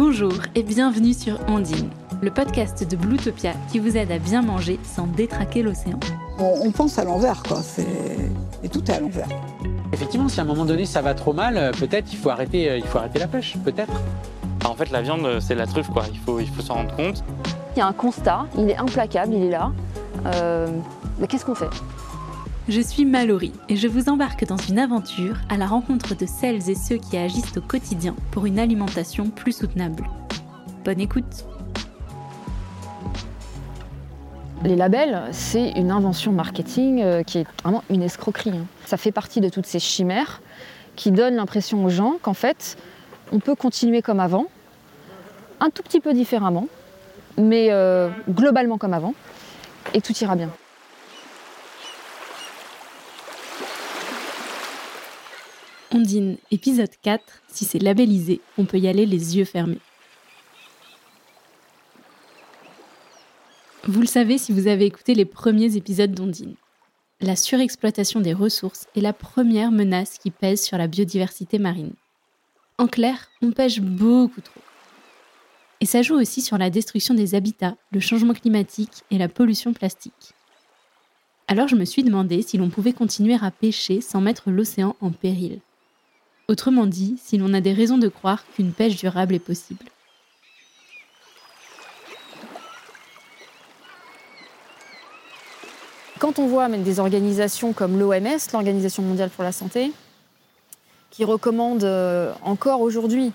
Bonjour et bienvenue sur Ondine, le podcast de Bluetopia qui vous aide à bien manger sans détraquer l'océan. On, pense à l'envers, quoi. Et tout est à l'envers. Effectivement, si à un moment donné ça va trop mal, euh, peut-être il faut arrêter, euh, il faut arrêter la pêche, peut-être. En fait, la viande, c'est la truffe, quoi. Il faut, il faut s'en rendre compte. Il y a un constat, il est implacable, il est là. Euh, mais qu'est-ce qu'on fait? Je suis Mallory et je vous embarque dans une aventure à la rencontre de celles et ceux qui agissent au quotidien pour une alimentation plus soutenable. Bonne écoute Les labels, c'est une invention marketing euh, qui est vraiment une escroquerie. Hein. Ça fait partie de toutes ces chimères qui donnent l'impression aux gens qu'en fait, on peut continuer comme avant, un tout petit peu différemment, mais euh, globalement comme avant, et tout ira bien. Ondine, épisode 4, si c'est labellisé, on peut y aller les yeux fermés. Vous le savez si vous avez écouté les premiers épisodes d'Ondine. La surexploitation des ressources est la première menace qui pèse sur la biodiversité marine. En clair, on pêche beaucoup trop. Et ça joue aussi sur la destruction des habitats, le changement climatique et la pollution plastique. Alors je me suis demandé si l'on pouvait continuer à pêcher sans mettre l'océan en péril. Autrement dit, si l'on a des raisons de croire qu'une pêche durable est possible. Quand on voit même des organisations comme l'OMS, l'Organisation mondiale pour la santé, qui recommande euh, encore aujourd'hui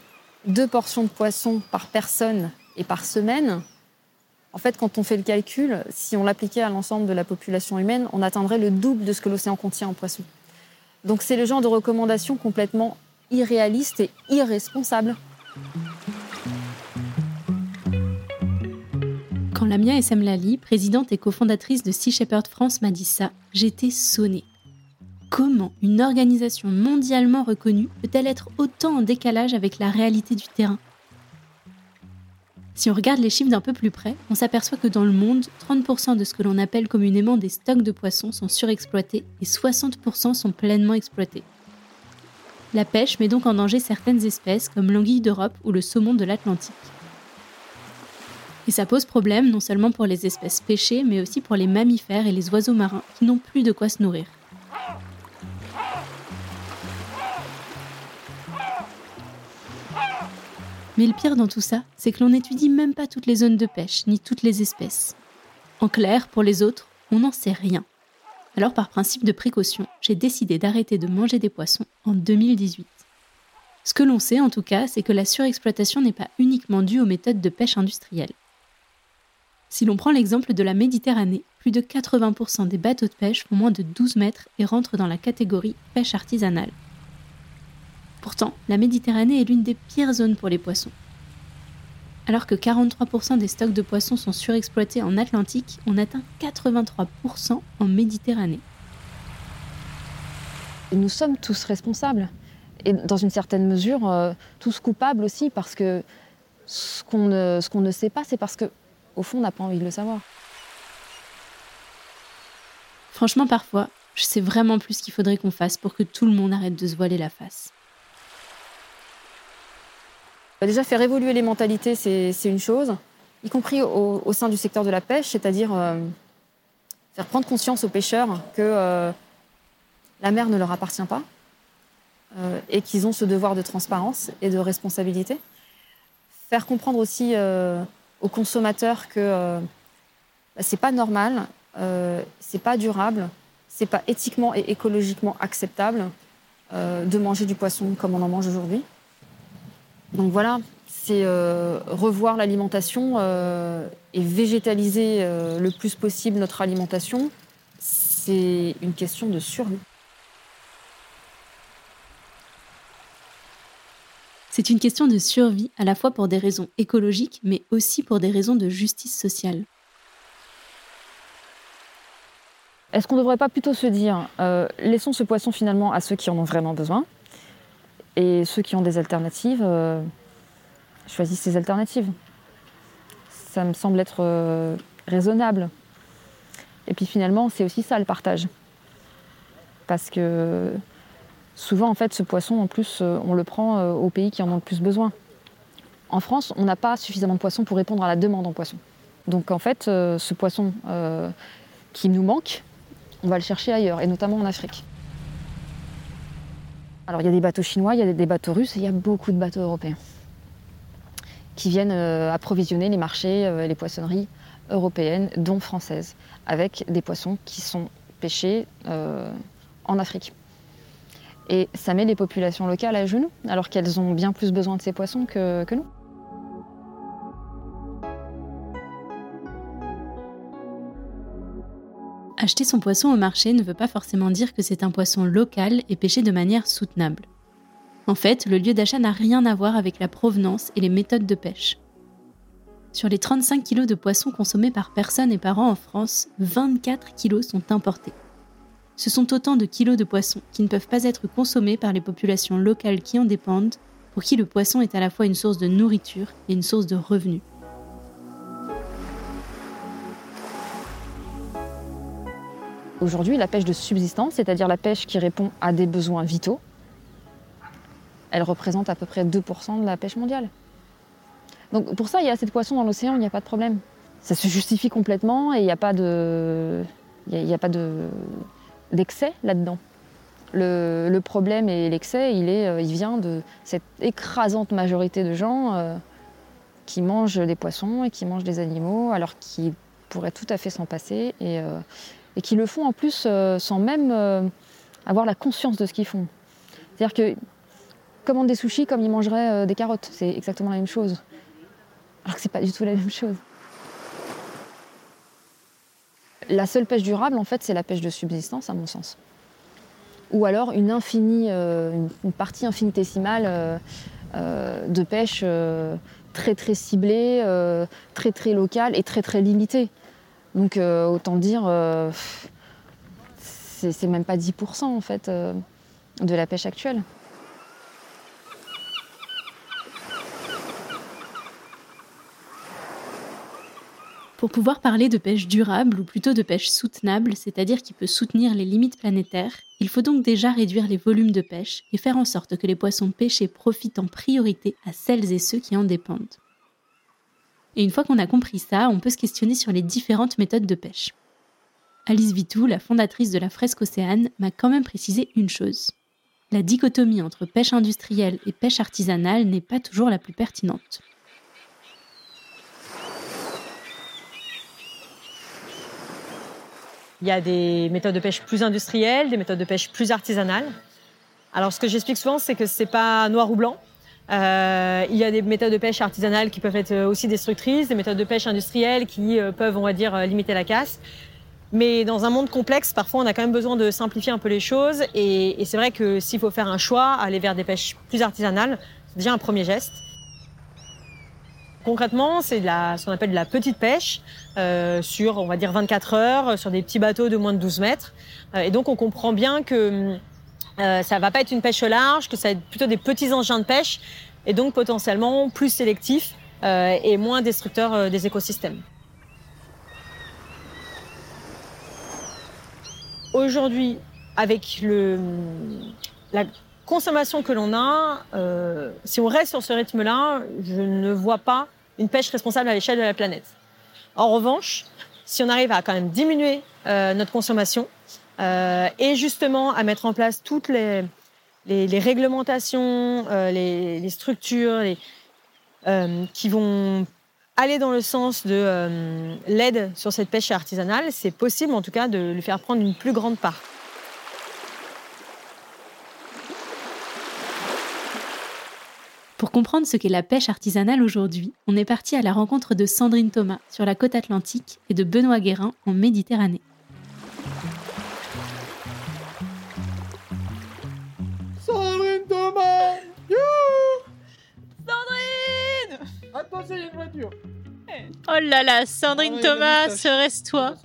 deux portions de poisson par personne et par semaine, en fait, quand on fait le calcul, si on l'appliquait à l'ensemble de la population humaine, on atteindrait le double de ce que l'océan contient en poisson. Donc c'est le genre de recommandation complètement irréaliste et irresponsable. Quand Lamia Essemlali, présidente et cofondatrice de Sea Shepherd France, m'a dit ça, j'étais sonnée. Comment une organisation mondialement reconnue peut-elle être autant en décalage avec la réalité du terrain? Si on regarde les chiffres d'un peu plus près, on s'aperçoit que dans le monde, 30% de ce que l'on appelle communément des stocks de poissons sont surexploités et 60% sont pleinement exploités. La pêche met donc en danger certaines espèces comme l'anguille d'Europe ou le saumon de l'Atlantique. Et ça pose problème non seulement pour les espèces pêchées, mais aussi pour les mammifères et les oiseaux marins qui n'ont plus de quoi se nourrir. Mais le pire dans tout ça, c'est que l'on n'étudie même pas toutes les zones de pêche, ni toutes les espèces. En clair, pour les autres, on n'en sait rien. Alors par principe de précaution, j'ai décidé d'arrêter de manger des poissons en 2018. Ce que l'on sait en tout cas, c'est que la surexploitation n'est pas uniquement due aux méthodes de pêche industrielles. Si l'on prend l'exemple de la Méditerranée, plus de 80% des bateaux de pêche font moins de 12 mètres et rentrent dans la catégorie pêche artisanale. Pourtant, la Méditerranée est l'une des pires zones pour les poissons. Alors que 43% des stocks de poissons sont surexploités en Atlantique, on atteint 83% en Méditerranée. nous sommes tous responsables. Et dans une certaine mesure, euh, tous coupables aussi, parce que ce qu'on ne, ne, sait pas, c'est parce qu'au fond, on n'a pas envie de le savoir. Franchement, parfois, je sais vraiment plus ce qu'il faudrait qu'on fasse pour que tout le monde arrête de se voiler la face. Bah, déjà, faire évoluer les mentalités, c'est une chose, y compris au, sein du secteur de la pêche, c'est-à-dire euh, faire prendre conscience aux pêcheurs que euh, la mer ne leur appartient pas euh, et qu'ils ont ce devoir de transparence et de responsabilité. Faire comprendre aussi aux consommateurs que bah, c'est pas normal, c'est pas durable, c'est pas éthiquement et écologiquement acceptable de manger du poisson comme on en mange aujourd'hui. Donc voilà, c'est euh, revoir l'alimentation euh, et végétaliser euh, le plus possible notre alimentation. C'est une question de survie. C'est une question de survie à la fois pour des raisons écologiques, mais aussi pour des raisons de justice sociale. Est-ce qu'on ne devrait pas plutôt se dire, laissons ce poisson finalement à ceux qui en ont vraiment besoin et ceux qui ont des alternatives euh, choisissent ces alternatives. Ça me semble être euh, raisonnable. Et puis finalement, c'est aussi ça le partage. Parce que souvent, en fait, ce poisson, en plus, euh, on le prend aux pays qui en ont le plus besoin. En France, on n'a pas suffisamment de poissons pour répondre à la demande en poissons. Donc en fait, ce poisson qui nous manque, on va le chercher ailleurs, et notamment en Afrique. Alors il y a des bateaux chinois, il y a des bateaux russes, et il y a beaucoup de bateaux européens qui viennent euh, approvisionner les marchés, euh, les poissonneries européennes, dont françaises, avec des poissons qui sont pêchés euh, en Afrique. Et ça met les populations locales à genoux, alors qu'elles ont bien plus besoin de ces poissons que, que nous. Acheter son poisson au marché ne veut pas forcément dire que c'est un poisson local et pêché de manière soutenable. En fait, le lieu d'achat n'a rien à voir avec la provenance et les méthodes de pêche. Sur les 35 kg de poissons consommés par personne et par an en France, 24 kg sont importés. Ce sont autant de kilos de poissons qui ne peuvent pas être consommés par les populations locales qui en dépendent, pour qui le poisson est à la fois une source de nourriture et une source de revenus. Aujourd'hui, la pêche de subsistance, c'est-à-dire la pêche qui répond à des besoins vitaux, elle représente à peu près 2% de la pêche mondiale. Donc pour ça, il y a assez de poissons dans l'océan, il n'y a pas de problème. Ça se justifie complètement et il n'y a pas de, il n'y a, pas de d'excès là-dedans. Le, problème et l'excès, il, est, il vient de cette écrasante majorité de gens euh, qui mangent des poissons et qui mangent des animaux, alors qu'ils pourraient tout à fait s'en passer et, euh, et, qui le font en plus euh, sans même avoir la conscience de ce qu'ils font. C'est-à-dire que commandent des sushis comme ils mangeraient des carottes, c'est exactement la même chose. Alors que c'est pas du tout la même chose. La seule pêche durable, en fait, c'est la pêche de subsistance, à mon sens. Ou alors une euh, partie infinitésimale euh, euh, de pêche euh, très très ciblée, euh, très très locale et très très limitée. Donc autant dire, c'est même pas 10% en fait de la pêche actuelle. Pour pouvoir parler de pêche durable, ou plutôt de pêche soutenable, c'est-à-dire qui peut soutenir les limites planétaires, il faut donc déjà réduire les volumes de pêche et faire en sorte que les poissons pêchés profitent en priorité à celles et ceux qui en dépendent. Et une fois qu'on a compris ça, on peut se questionner sur les différentes méthodes de pêche. Alice Vitou, la fondatrice de la Fresque Océane, m'a quand même précisé une chose. La dichotomie entre pêche industrielle et pêche artisanale n'est pas toujours la plus pertinente. Il y a des méthodes de pêche plus industrielles, des méthodes de pêche plus artisanales. Alors, ce que j'explique souvent, c'est que c'est pas noir ou blanc. Euh, il y a des méthodes de pêche artisanales qui peuvent être aussi destructrices, des méthodes de pêche industrielles qui euh, peuvent, on va dire, limiter la casse. Mais dans un monde complexe, parfois, on a quand même besoin de simplifier un peu les choses. Et, c'est vrai que s'il faut faire un choix, aller vers des pêches plus artisanales, c'est déjà un premier geste. Concrètement, c'est ce qu'on appelle de la petite pêche euh, sur, on va dire, 24 heures, sur des petits bateaux de moins de 12 mètres. Euh, et donc, on comprend bien que euh, ça va pas être une pêche large, que ça va être plutôt des petits engins de pêche, et donc potentiellement plus sélectifs euh, et moins destructeurs euh, des écosystèmes. Aujourd'hui, avec le, la consommation que l'on a, euh, si on reste sur ce rythme-là, je ne vois pas une pêche responsable à l'échelle de la planète. En revanche, si on arrive à quand même diminuer euh, notre consommation et justement à mettre en place toutes les, réglementations, euh, les, structures euh, qui vont aller dans le sens de euh, l'aide sur cette pêche artisanale, c'est possible en tout cas de lui faire prendre une plus grande part. Pour comprendre ce qu'est la pêche artisanale aujourd'hui, on est parti à la rencontre de Sandrine Thomas sur la côte atlantique et de Benoît Guérin en Méditerranée. Sandrine Thomas Youhou Sandrine Attention, il y a une voiture Oh là là, Sandrine Thomas, serait-ce toi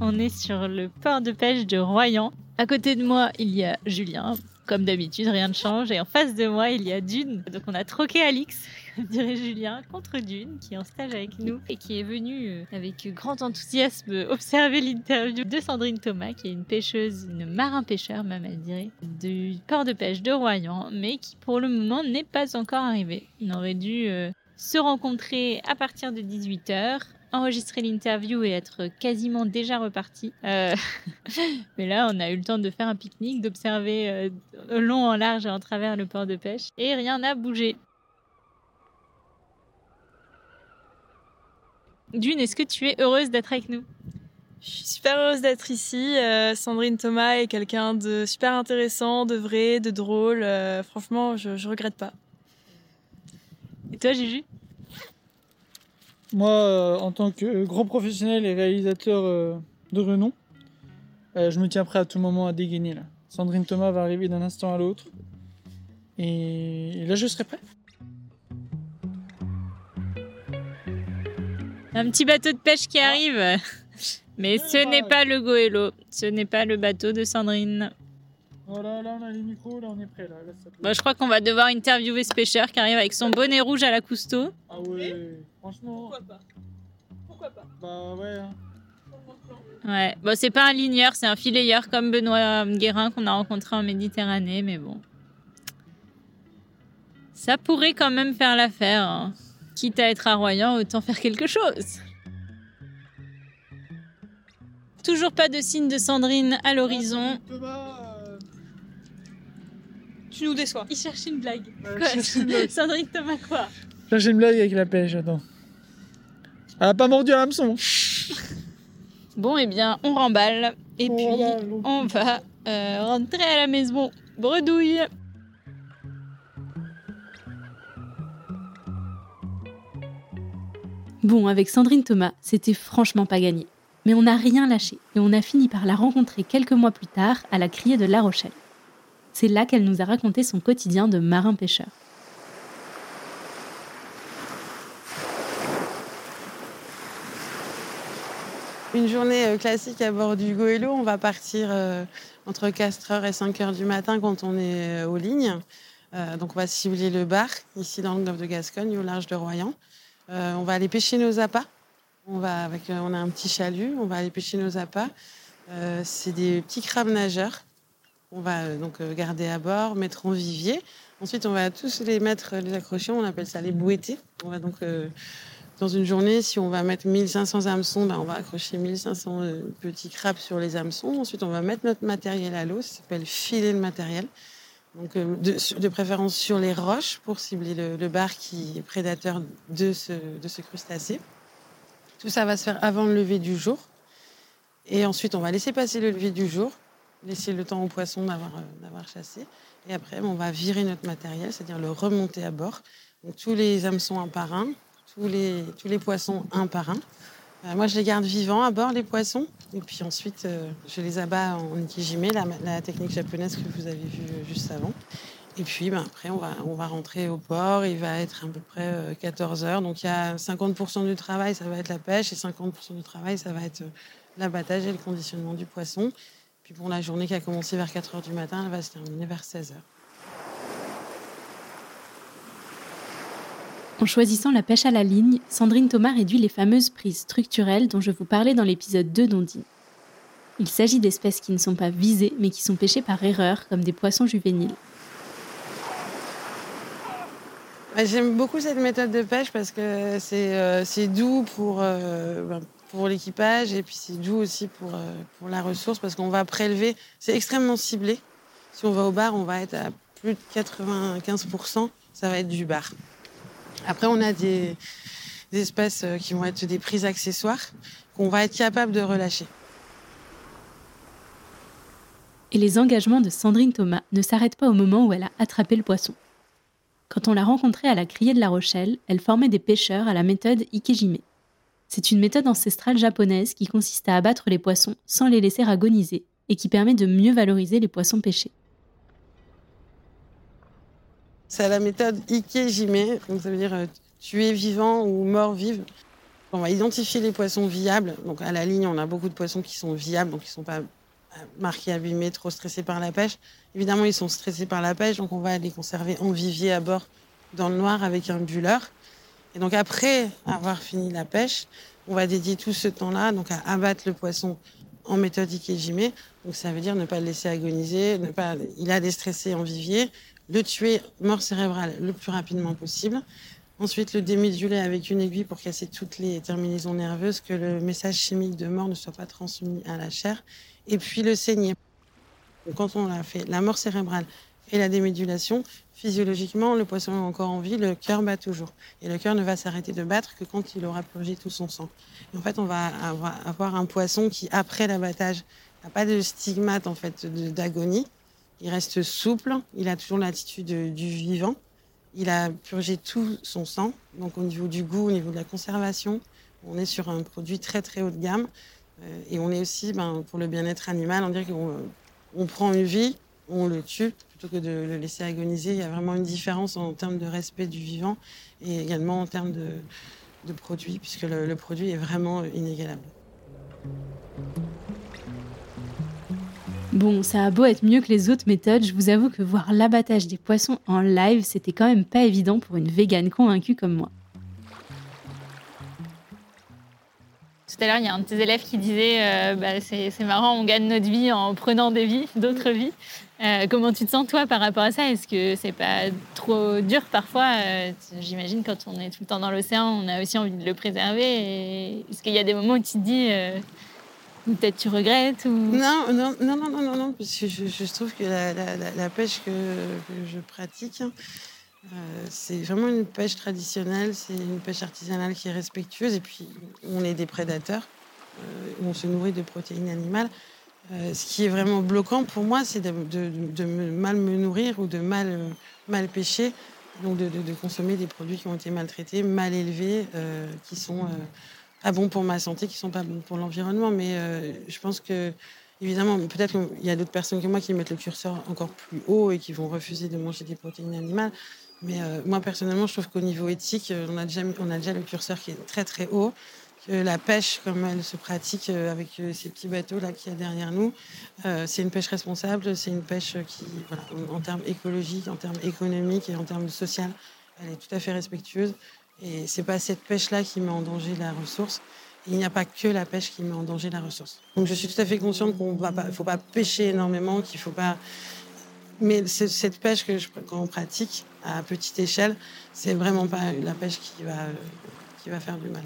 On est sur le port de pêche de Royan. À côté de moi, il y a Julien. Comme d'habitude, rien ne change. Et en face de moi, il y a Dune. Donc on a troqué Alix. dirait Julien, contre Dune, qui est en stage avec nous et qui est venu euh, avec grand enthousiasme observer l'interview de Sandrine Thomas, qui est une pêcheuse, une marin-pêcheur même, elle dirait, du port de pêche de Royan, mais qui pour le moment n'est pas encore arrivé. On aurait dû euh, se rencontrer à partir de 18h enregistrer l'interview et être quasiment déjà reparti. Euh, mais là, on a eu le temps de faire un pique-nique, d'observer long en large et en travers le port de pêche. Et rien n'a bougé. Dune, est-ce que tu es heureuse d'être avec nous? Je suis super heureuse d'être ici. Euh, Sandrine Thomas est quelqu'un de super intéressant, de vrai, de drôle. Euh, franchement, je, je regrette pas. Et toi, Juju? Moi, euh, en tant que grand professionnel et réalisateur euh, de renom, euh, je me tiens prêt à tout moment à dégainer. Là. Sandrine Thomas va arriver d'un instant à l'autre. Et là, je serai prêt. Un petit bateau de pêche qui arrive. Mais ce n'est pas le Goélo. Ce n'est pas le bateau de Sandrine. Voilà, là, on a les micros, là, on est prêt. Là, Là, ça peut- Bon, je crois qu'on va devoir interviewer ce pêcheur qui arrive avec son bonnet rouge à la Cousteau. Ah ouais, franchement. pas? Pourquoi pas? Bah ouais. hein. Ouais, bon, c'est pas un ligneur, c'est un filayeur comme Benoît Guérin qu'on a rencontré en Méditerranée, mais bon. Ça pourrait quand même faire l'affaire. hein. Quitte à être à Royan, autant faire quelque chose. Toujours pas de signe de Sandrine à l'horizon. Tu nous déçois. Il cherche une blague. euh, Quoi je une blague. Sandrine Thomas quoi Là, j'ai une blague avec la pêche, attends. Elle a pas mordu à l'hameçon. Bon, eh bien, on remballe. Et On puis, remballe, on va euh, rentrer à la maison. Bredouille. Bon, avec Sandrine Thomas, c'était franchement pas gagné. Mais on n'a rien lâché et on a fini par la rencontrer quelques mois plus tard à la criée de La Rochelle. C'est là qu'elle nous a raconté son quotidien de marin-pêcheur. Une journée euh, classique à bord du Goélo, on va partir euh, entre 4h et 5h du matin quand on est euh, aux lignes. Donc on va cibler le bar, ici dans le golfe de Gascogne, au large de Royan. Euh, on va aller pêcher nos appâts. On, va avec, euh, on a un petit chalut, on va aller pêcher nos appâts. Euh, C'est des petits crabes nageurs qu'on va donc garder à bord, mettre en vivier. Ensuite, on va tous les mettre, les accrocher, on appelle ça les bouettés. On va donc dans une journée, si on va mettre 1500 hameçons, ben, on va accrocher 1500 euh, petits crabes sur les hameçons. Ensuite, on va mettre notre matériel à l'eau, ça s'appelle filer le matériel. Donc, euh, de, préférence sur les roches pour cibler le, bar qui est prédateur de ce, de ce crustacé. Tout ça va se faire avant le lever du jour. Et ensuite, on va laisser passer le lever du jour, laisser le temps aux poissons d'avoir euh, d'avoir chassé. Et après, on va virer notre matériel, c'est-à-dire le remonter à bord. Tous les hameçons un par un, tous les, tous les poissons un par un. Euh, moi, je les garde vivants à bord, les poissons. Et puis ensuite, euh, je les abats en ikijime, la, technique japonaise que vous avez vue euh, juste avant. Et puis, ben, après, on va, on va rentrer au port. Il va être à peu près euh, 14 heures. Donc, il y a 50% du travail, ça va être la pêche. Et 50% du travail, ça va être l'abattage et le conditionnement du poisson. Puis, pour la journée qui a commencé vers 4 heures du matin, elle va se terminer vers 16 heures. En choisissant la pêche à la ligne, Sandrine Thomas réduit les fameuses prises structurelles dont je vous parlais dans l'épisode 2 d'Ondine. Il s'agit d'espèces qui ne sont pas visées mais qui sont pêchées par erreur comme des poissons juvéniles. Ouais, J'aime beaucoup cette méthode de pêche parce que c'est euh, doux pour, euh, ben, pour l'équipage et puis c'est doux aussi euh, pour la ressource parce qu'on va prélever. C'est extrêmement ciblé. Si on va au bar, on va être à plus de 95%, ça va être du bar. Après, on a des, espèces euh, qui vont être des prises accessoires qu'on va être capable de relâcher. Et les engagements de Sandrine Thomas ne s'arrêtent pas au moment où elle a attrapé le poisson. Quand on l'a rencontrée à la criée de La Rochelle, elle formait des pêcheurs à la méthode Ikejime. C'est une méthode ancestrale japonaise qui consiste à abattre les poissons sans les laisser agoniser et qui permet de mieux valoriser les poissons pêchés. C'est la méthode Ikejime, donc ça veut dire euh, tuer vivant ou mort vive. On va identifier les poissons viables. Donc à la ligne, on a beaucoup de poissons qui sont viables, donc qui ne sont pas euh, marqués, abîmés, trop stressés par la pêche. Évidemment, ils sont stressés par la pêche, donc on va les conserver en vivier à bord dans le noir avec un bulleur. Et donc après avoir fini la pêche, on va dédier tout ce temps-là donc à abattre le poisson en méthode Ikejime. Donc ça veut dire ne pas le laisser agoniser, ne pas, il a déstressé en vivier, le tuer mort cérébrale le plus rapidement possible. Ensuite, le déméduler avec une aiguille pour casser toutes les terminaisons nerveuses, que le message chimique de mort ne soit pas transmis à la chair. Et puis le saigner. Quand on a fait la mort cérébrale et la démédulation, physiologiquement, le poisson est encore en vie, le cœur bat toujours. Et le cœur ne va s'arrêter de battre que quand il aura purgé tout son sang. En fait, on va avoir un poisson qui, après l'abattage, n'a pas de stigmate en fait d'agonie. Il reste souple, il a toujours l'attitude du vivant. Il a purgé tout son sang, donc au niveau du goût, au niveau de la conservation, on est sur un produit très très haut de gamme. Euh, et on est aussi, ben, pour le bien-être animal, on dirait qu'on on prend une vie, on le tue, plutôt que de le laisser agoniser. Il y a vraiment une différence en termes de respect du vivant et également en termes de, produit, puisque le produit est vraiment inégalable. Bon, ça a beau être mieux que les autres méthodes, je vous avoue que voir l'abattage des poissons en live, c'était quand même pas évident pour une végane convaincue comme moi. Tout à l'heure, il y a un de tes élèves qui disait euh, bah, c'est marrant, on gagne notre vie en prenant des vies, d'autres vies. Euh, comment tu te sens, toi, par rapport à ça? Est-ce que c'est pas trop dur parfois? Euh, J'imagine, quand on est tout le temps dans l'océan, on a aussi envie de le préserver. Est-ce qu'il y a des moments où tu te dis peut-être tu regrettes. Non, non, non, non, non, non, parce que je, trouve que la, pêche que, je pratique, euh, c'est vraiment une pêche traditionnelle, c'est une pêche artisanale qui est respectueuse, et puis on est des prédateurs, euh, on se nourrit de protéines animales. Euh, ce qui est vraiment bloquant pour moi, c'est de, mal me nourrir ou de mal, pêcher, donc de, consommer des produits qui ont été maltraités, mal élevés, qui sont pas bons pour ma santé, qui sont pas bons pour l'environnement. Mais euh, je pense que, évidemment, peut-être qu'il y a d'autres personnes que moi qui mettent le curseur encore plus haut et qui vont refuser de manger des protéines animales. Mais euh, moi, personnellement, je trouve qu'au niveau éthique, euh, on a, déjà, on a déjà le curseur qui est très très haut. Que la pêche, comme elle se pratique avec ces petits bateaux là qu'il y a derrière nous, c'est une pêche responsable, c'est une pêche qui, voilà, en termes écologiques, en termes économiques et en termes social, elle est tout à fait respectueuse. Et c'est pas cette pêche-là qui met en danger la ressource. Il n'y a pas que la pêche qui met en danger la ressource. Donc je suis tout à fait consciente qu'on pas, faut pas pêcher énormément, qu'il faut pas. Mais cette pêche que je, qu'on pratique à petite échelle, c'est vraiment pas la pêche qui va, qui va faire du mal.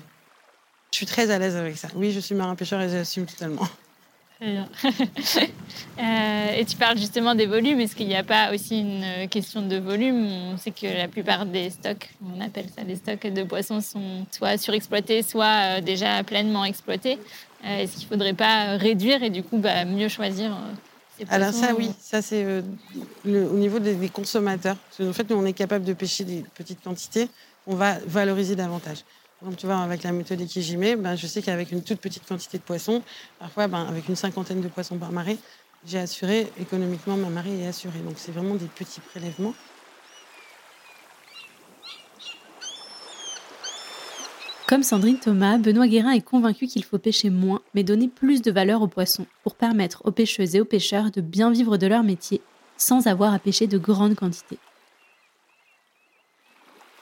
Je suis très à l'aise avec ça. Oui, je suis marin pêcheur et j'assume totalement. Euh, et tu parles justement des volumes. Est-ce qu'il n'y a pas aussi une euh, question de volume? On sait que la plupart des stocks, on appelle ça des stocks de poissons, sont soit surexploités, soit euh, déjà pleinement exploités. Est-ce qu'il ne faudrait pas réduire et du coup bah, mieux choisir Alors ça, oui, ça c'est au niveau des, consommateurs. En fait, nous, on est capable de pêcher des petites quantités, on va valoriser davantage. Donc, tu vois, avec la méthode Ikejime, ben, je sais qu'avec une toute petite quantité de poissons, parfois ben, avec une cinquantaine de poissons par marée, j'ai assuré, économiquement, ma marée est assurée. Donc c'est vraiment des petits prélèvements. Comme Sandrine Thomas, Benoît Guérin est convaincu qu'il faut pêcher moins, mais donner plus de valeur aux poissons, pour permettre aux pêcheuses et aux pêcheurs de bien vivre de leur métier, sans avoir à pêcher de grandes quantités.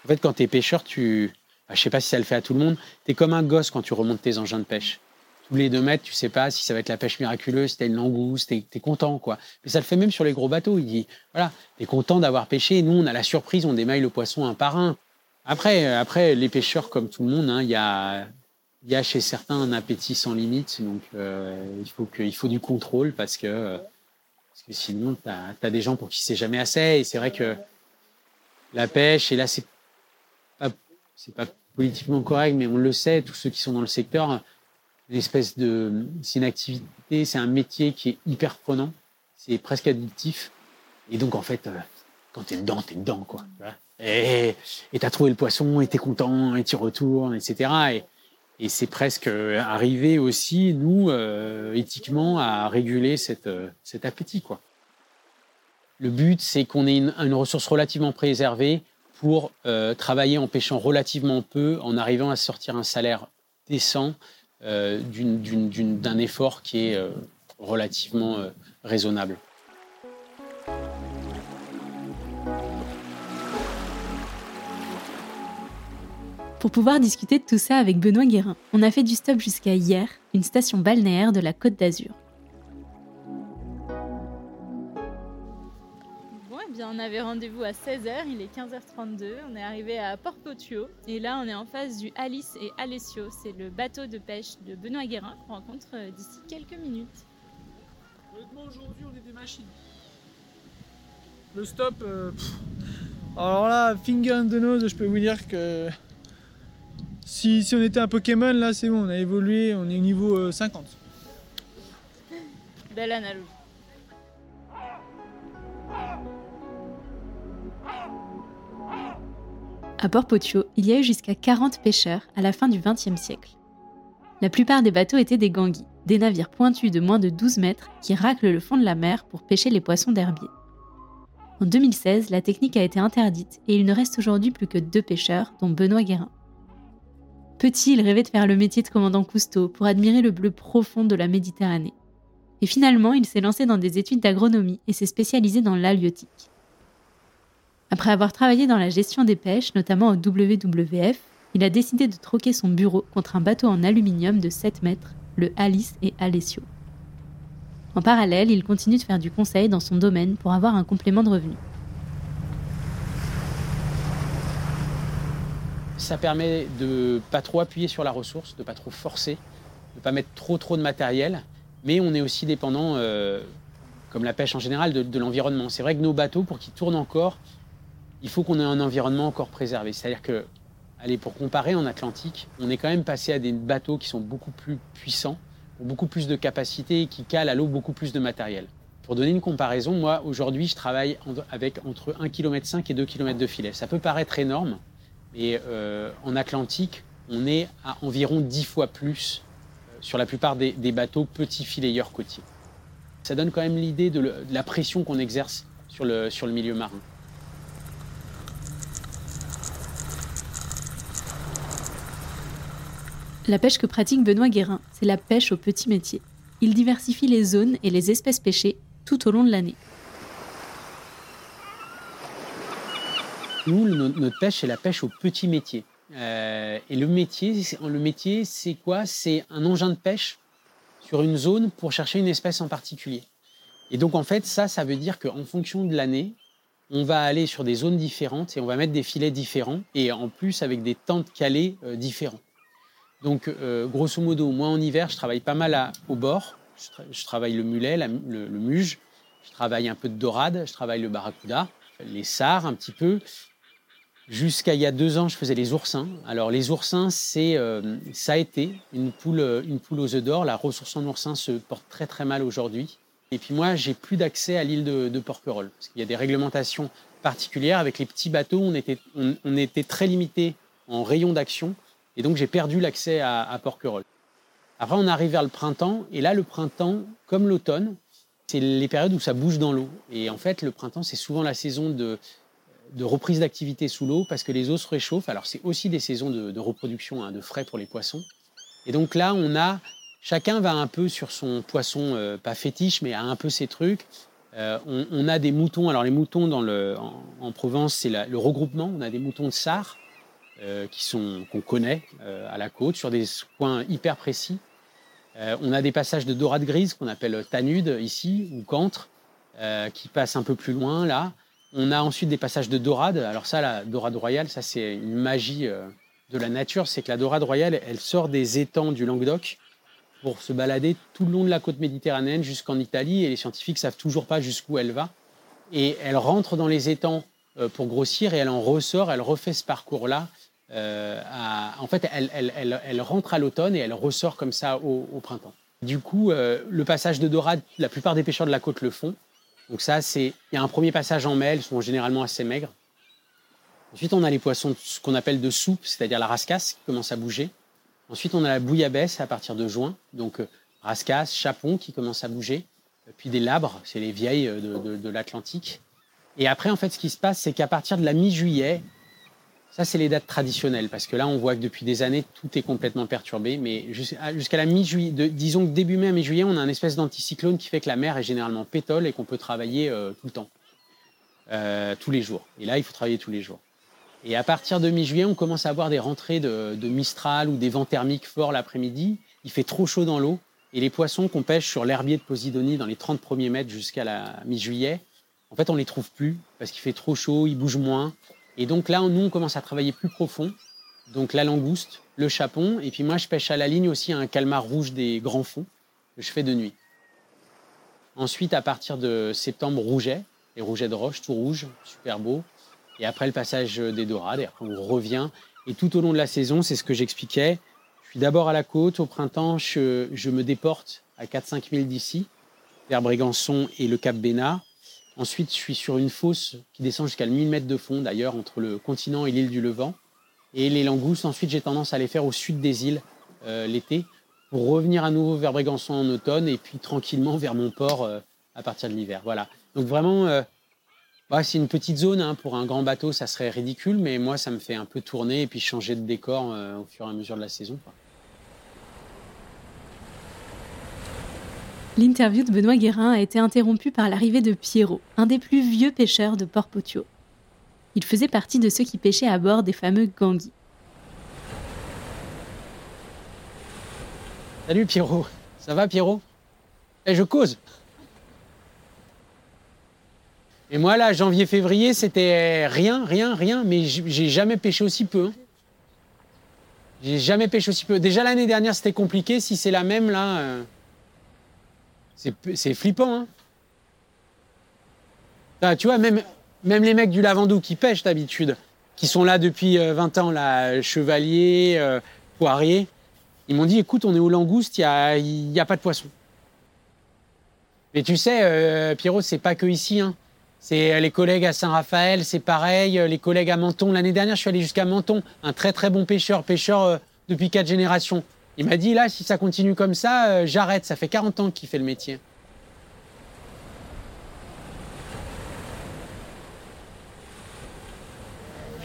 En fait, quand tu es pêcheur, tu. Bah, je sais pas si ça le fait à tout le monde. Tu es comme un gosse quand tu remontes tes engins de pêche. Tous les deux mètres, tu sais pas si ça va être la pêche miraculeuse, si t'as une langouste, t'es es content, quoi. Mais ça le fait même sur les gros bateaux. Il dit, voilà, t'es content d'avoir pêché. Nous, on a la surprise, on démaille le poisson un par un. Après, après les pêcheurs, comme tout le monde, hein, il y, a, y a chez certains un appétit sans limite. Donc, euh, il, faut que, faut du contrôle parce que, parce que sinon, tu as, des gens pour qui c'est jamais assez. Et c'est vrai que la pêche, et là, c'est pas, pas politiquement correct, mais on le sait, tous ceux qui sont dans le secteur, une espèce de, c'est une activité, c'est un métier qui est hyper prenant, c'est presque addictif. Et donc, en fait, euh, quand t'es dedans, t'es dedans, quoi. Et t'as trouvé le poisson, et t'es content, et tu retournes, etc. Et, c'est presque euh, arrivé aussi, nous, euh, éthiquement, à réguler cet appétit, quoi. Le but, c'est qu'on ait une ressource relativement préservée pour euh, travailler en pêchant relativement peu, en arrivant à sortir un salaire décent euh, d'un effort qui est euh, relativement raisonnable. Pour pouvoir discuter de tout ça avec Benoît Guérin, on a fait du stop jusqu'à hier, une station balnéaire de la Côte d'Azur. Bien, on avait rendez-vous à 16h, il est 15h32, on est arrivé à Port Potio et là on est en face du Alice et Alessio, c'est le bateau de pêche de Benoît Guérin qu'on rencontre euh, d'ici quelques minutes. Honnêtement, aujourd'hui, on est des machines. Le stop, euh, pff. alors là, finger in the nose, je peux vous dire que si, si on était un Pokémon, là, c'est bon, on a évolué, on est au niveau euh, 50. Belle analogie. À Port Potio, il y a eu jusqu'à 40 pêcheurs à la fin du XXe siècle. La plupart des bateaux étaient des ganguis, des navires pointus de moins de 12 mètres qui raclent le fond de la mer pour pêcher les poissons d'herbier. En 2016, la technique a été interdite et il ne reste aujourd'hui plus que deux pêcheurs, dont Benoît Guérin. Petit, il rêvait de faire le métier de commandant Cousteau pour admirer le bleu profond de la Méditerranée. Et finalement, il s'est lancé dans des études d'agronomie et s'est spécialisé dans l'halieutique. Après avoir travaillé dans la gestion des pêches, notamment au WWF, il a décidé de troquer son bureau contre un bateau en aluminium de 7 mètres, le Alice et Alessio. En parallèle, il continue de faire du conseil dans son domaine pour avoir un complément de revenus. Ça permet de pas trop appuyer sur la ressource, de pas trop forcer, de pas mettre trop trop de matériel, mais on est aussi dépendant, euh, comme la pêche en général, de, de l'environnement. C'est vrai que nos bateaux, pour qu'ils tournent encore, il faut qu'on ait un environnement encore préservé. C'est-à-dire que, allez, pour comparer en Atlantique, on est quand même passé à des bateaux qui sont beaucoup plus puissants, ont beaucoup plus de capacité et qui calent à l'eau beaucoup plus de matériel. Pour donner une comparaison, moi aujourd'hui je travaille avec entre 1,5 km et 2 km de filet. Ça peut paraître énorme, mais euh, en Atlantique, on est à environ 10 fois plus euh, sur la plupart des, bateaux petits filayeurs côtiers. Ça donne quand même l'idée de, la pression qu'on exerce sur le milieu marin. La pêche que pratique Benoît Guérin, c'est la pêche au petit métier. Il diversifie les zones et les espèces pêchées tout au long de l'année. Nous, no- notre pêche, c'est la pêche au petit métier. Euh, et le métier, le métier, c'est quoi? C'est un engin de pêche sur une zone pour chercher une espèce en particulier. Et donc, en fait, ça, ça veut dire qu'en fonction de l'année, on va aller sur des zones différentes et on va mettre des filets différents et en plus avec des temps de euh, différents. Donc, euh, grosso modo, moi en hiver, je travaille pas mal au bord. Je, tra- je travaille le mulet, le, muge. Je travaille un peu de dorade. Je travaille le barracuda, les sards un petit peu. Jusqu'à il y a deux ans, je faisais les oursins. Alors les oursins, c'est euh, ça a été une poule, une poule aux œufs d'or. La ressource en oursin se porte très très mal aujourd'hui. Et puis moi, j'ai plus d'accès à l'île de, Porquerolles parce qu'il y a des réglementations particulières avec les petits bateaux. On était, on était très limité en rayon d'action et donc j'ai perdu l'accès à, Porquerolles. Après, on arrive vers le printemps et là, le printemps, comme l'automne, c'est les périodes où ça bouge dans l'eau. Et en fait, le printemps, c'est souvent la saison de reprise d'activité sous l'eau parce que les eaux se réchauffent. Alors c'est aussi des saisons de, reproduction hein, de frais pour les poissons. Et donc là, on a chacun va un peu sur son poisson, euh, pas fétiche, mais a un peu ses trucs. Euh, on, a des moutons. Alors les moutons en, en Provence, c'est le regroupement. On a des moutons de Sarre qui sont qu'on connaît euh, à la côte sur des coins hyper précis. Euh, on a des passages de dorade grise qu'on appelle tanude ici ou cantre euh, qui passent un peu plus loin là. On a ensuite des passages de dorade. Alors ça, la dorade royale, ça c'est une magie euh, de la nature. C'est que la dorade royale, elle sort des étangs du Languedoc pour se balader tout le long de la côte méditerranéenne jusqu'en Italie. Et les scientifiques savent toujours pas jusqu'où elle va. Et elle rentre dans les étangs euh, pour grossir et elle en ressort. Elle refait ce parcours-là. Euh, en fait, elle, rentre à l'automne et elle ressort comme ça au, printemps. Du coup, euh, le passage de dorade, la plupart des pêcheurs de la côte le font. Donc ça, c'est il y a un premier passage en mai, elles sont généralement assez maigres. Ensuite, on a les poissons ce qu'on appelle de soupe, c'est-à-dire la rascasse qui commence à bouger. Ensuite, on a la bouillabaisse à partir de juin, donc euh, rascasse, chapon qui commence à bouger. Puis des labres, c'est les vieilles de l'Atlantique. Et après, en fait, ce qui se passe, c'est qu'à partir de la mi-juillet, ça, c'est les dates traditionnelles, parce que là, on voit que depuis des années, tout est complètement perturbé. Mais jusqu'à la mi-juillet, disons que début mai à mi-juillet, on a une espèce d'anticyclone qui fait que la mer est généralement pétole et qu'on peut travailler euh, tout le temps, Euh, tous les jours. Et là, il faut travailler tous les jours. Et à partir de mi-juillet, on commence à avoir des rentrées de, de Mistral ou des vents thermiques forts l'après-midi. Il fait trop chaud dans l'eau. Et les poissons qu'on pêche sur l'herbier de Posidonie dans les 30 premiers mètres jusqu'à la mi-juillet, en fait, on les trouve plus parce qu'il fait trop chaud, ils bougent moins. Et donc là, nous, on commence à travailler plus profond. Donc la langouste, le chapon. Et puis moi, je pêche à la ligne aussi un calmar rouge des grands fonds que je fais de nuit. Ensuite, à partir de septembre, rouget. Les rougets de roche, tout rouge, super beau. Et après le passage des dorades, et après on revient. Et tout au long de la saison, c'est ce que j'expliquais. Je suis d'abord à la côte. Au printemps, je, me déporte à 4-5 milles d'ici, vers Brégançon et le Cap Bénat. Ensuite, je suis sur une fosse qui descend jusqu'à 1000 mètres de fond, d'ailleurs, entre le continent et l'île du Levant. Et les langoustes, ensuite, j'ai tendance à les faire au sud des îles euh, l'été, pour revenir à nouveau vers Brégançon en automne, et puis tranquillement vers mon port euh, à partir de l'hiver. Voilà. Donc vraiment, euh, ouais, c'est une petite zone. hein. Pour un grand bateau, ça serait ridicule, mais moi, ça me fait un peu tourner et puis changer de décor au fur et à mesure de la saison. L'interview de Benoît Guérin a été interrompue par l'arrivée de Pierrot, un des plus vieux pêcheurs de Port-Potio. Il faisait partie de ceux qui pêchaient à bord des fameux ganguis. Salut Pierrot. Ça va Pierrot? Eh, je cause. Et moi là, janvier-février, c'était rien, rien, rien, mais j'ai jamais pêché aussi peu. hein. J'ai jamais pêché aussi peu. Déjà l'année dernière, c'était compliqué. Si c'est la même là, euh, c'est flippant. Hein. Tu vois, même, les mecs du Lavandou qui pêchent d'habitude, qui sont là depuis euh, 20 ans, là, Chevalier, euh, Poirier, ils m'ont dit écoute, on est au langouste, il n'y a, a pas de poisson. Mais tu sais, euh, Pierrot, c'est pas que ici. Hein. C'est euh, les collègues à Saint-Raphaël, c'est pareil. euh, Les collègues à Menton. L'année dernière, je suis allé jusqu'à Menton. Un très très bon pêcheur, pêcheur euh, depuis quatre générations. Il m'a dit là, si ça continue comme ça, euh, j'arrête. Ça fait 40 ans qu'il fait le métier.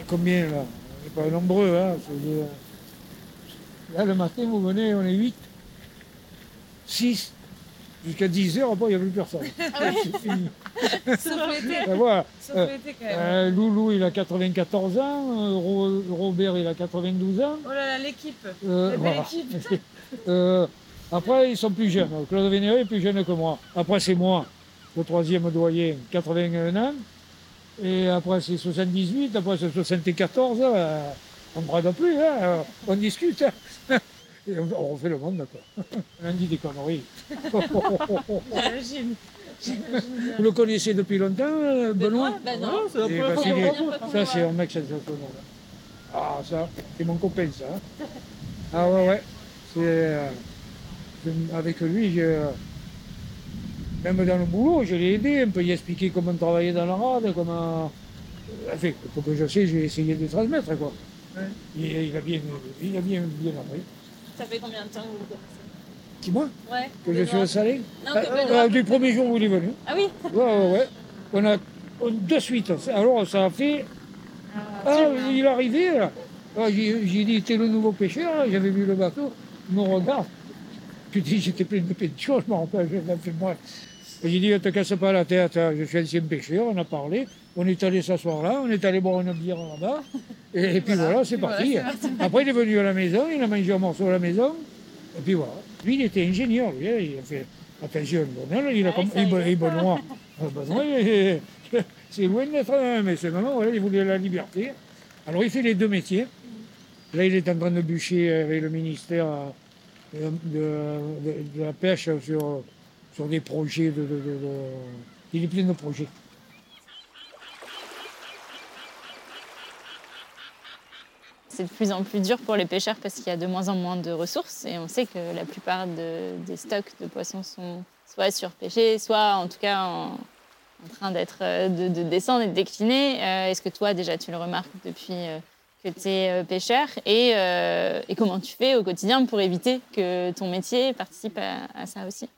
Combien là On n'est pas nombreux. Hein, Là, le matin, vous venez, on est 8, 6. Jusqu'à 10 heures, après, il n'y a plus personne. Ah C'est fini. Sauf l'été. Voilà. Sauf Euh, l'été, quand même. euh, Loulou, il a 94 ans. euh, Ro- Robert, il a 92 ans. Oh là là, l'équipe. Euh, La belle voilà. équipe. Euh, après, ils sont plus jeunes. Claude Vénéré est plus jeune que moi. Après, c'est moi, le troisième doyen, 81 ans. Et après, c'est 78. Après, c'est 74. euh, on ne brade plus, hein, on discute. hein. Et on, refait le monde, quoi. On dit des conneries. J'imagine. Vous le connaissez depuis longtemps, euh, Benoît Bah non. Eh ben, Ça, c'est un mec sensationnel. Ah, ça, c'est mon copain, ça. hein. Ah, ouais, ouais. C'est. euh, avec lui, je. Même dans le boulot, je l'ai aidé, un peu y expliquer comment travailler dans la rade, comment. euh, Enfin, pour que je sais, j'ai essayé de transmettre, quoi. Il, il a bien, il a bien, bien appris. Ça fait combien de temps que vous connaissez Qui, moi Ouais. Que je suis installé Non, Ah, que ah. Du premier jour où il est venu. Ah oui Ouais, ouais, ouais. On a on- de suite. Alors, ça a fait. Ah, il est arrivé, là. Ah, J'ai dit, t'es le nouveau pêcheur, là. j'avais vu le bateau. Il me regarde. Puis dis, j'étais plein de pêcheurs, je me rappelle, je l'ai fait moi. J'ai dit, ne te casse pas la tête, hein. je suis ancien pêcheur, on a parlé. On est allé s'asseoir là, on est allé boire une bière là-bas. Et, puis voilà, c'est parti. Voilà. Après, il est venu à la maison, il a mangé un morceau à la maison. Et puis voilà. Lui, il était ingénieur, lui, hein. il a fait attention, Benoît, il a comme. Et Ben- Benoît. Benoît, il- c'est loin d'être un, mais c'est vraiment, voilà, il voulait la liberté. Alors, il fait les deux métiers. Là, il est en train de bûcher avec le ministère euh, de, de- de la pêche sur, sur des projets de, Il est plein de projets. C'est de plus en plus dur pour les pêcheurs parce qu'il y a de moins en moins de ressources et on sait que la plupart de- des stocks de poissons sont soit surpêchés, soit en tout cas en, train d'être euh, de, de descendre et de décliner. Euh, Est-ce que toi déjà tu le remarques depuis euh, que tu es pêcheur et, comment tu fais au quotidien pour éviter que ton métier participe à ça aussi?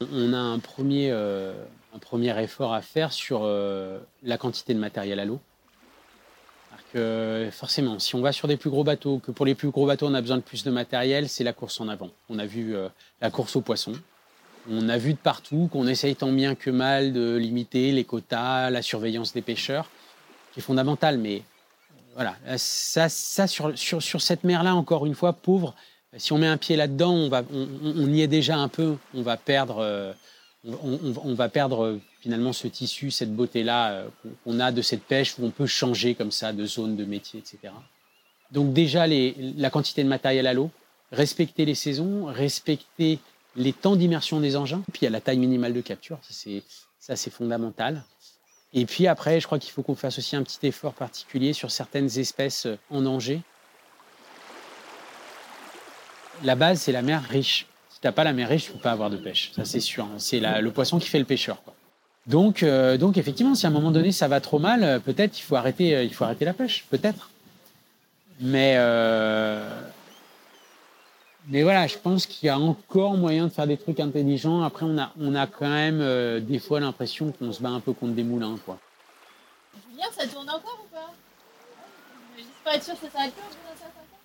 On a un premier, euh, un premier effort à faire sur euh, la quantité de matériel à l'eau. Que forcément, si on va sur des plus gros bateaux, que pour les plus gros bateaux on a besoin de plus de matériel, c'est la course en avant. On a vu euh, la course aux poissons. On a vu de partout qu'on essaye tant bien que mal de limiter les quotas, la surveillance des pêcheurs. qui est fondamentale. Mais voilà, ça, ça sur, sur, sur cette mer-là, encore une fois, pauvre, si on met un pied là-dedans, on, y est déjà un peu, on va perdre, euh, on, va perdre finalement ce tissu, cette beauté-là euh, qu'on a de cette pêche où on peut changer comme ça de zone, de métier, etc. Donc déjà, la quantité de matériel à l'eau, respecter les saisons, respecter les temps d'immersion des engins, puis il y a la taille minimale de capture, ça c'est fondamental. Et puis après, je crois qu'il faut qu'on fasse aussi un petit effort particulier sur certaines espèces en danger. La base, c'est la mer riche. Si tu n'as pas la mer riche, tu ne peux pas avoir de pêche, ça c'est sûr. Hein. C'est le poisson qui fait le pêcheur. Donc, euh, donc effectivement, si à un moment donné ça va trop mal, euh, peut-être il faut arrêter, euh, il faut arrêter la pêche, peut-être. Mais voilà, je pense qu'il y a encore moyen de faire des trucs intelligents. Après, on a, quand même des fois l'impression qu'on se bat un peu contre des moulins, quoi. Julien, ça tourne encore ou pas? Juste pas être sûr que ça s'arrête plus au bout d'un certain temps.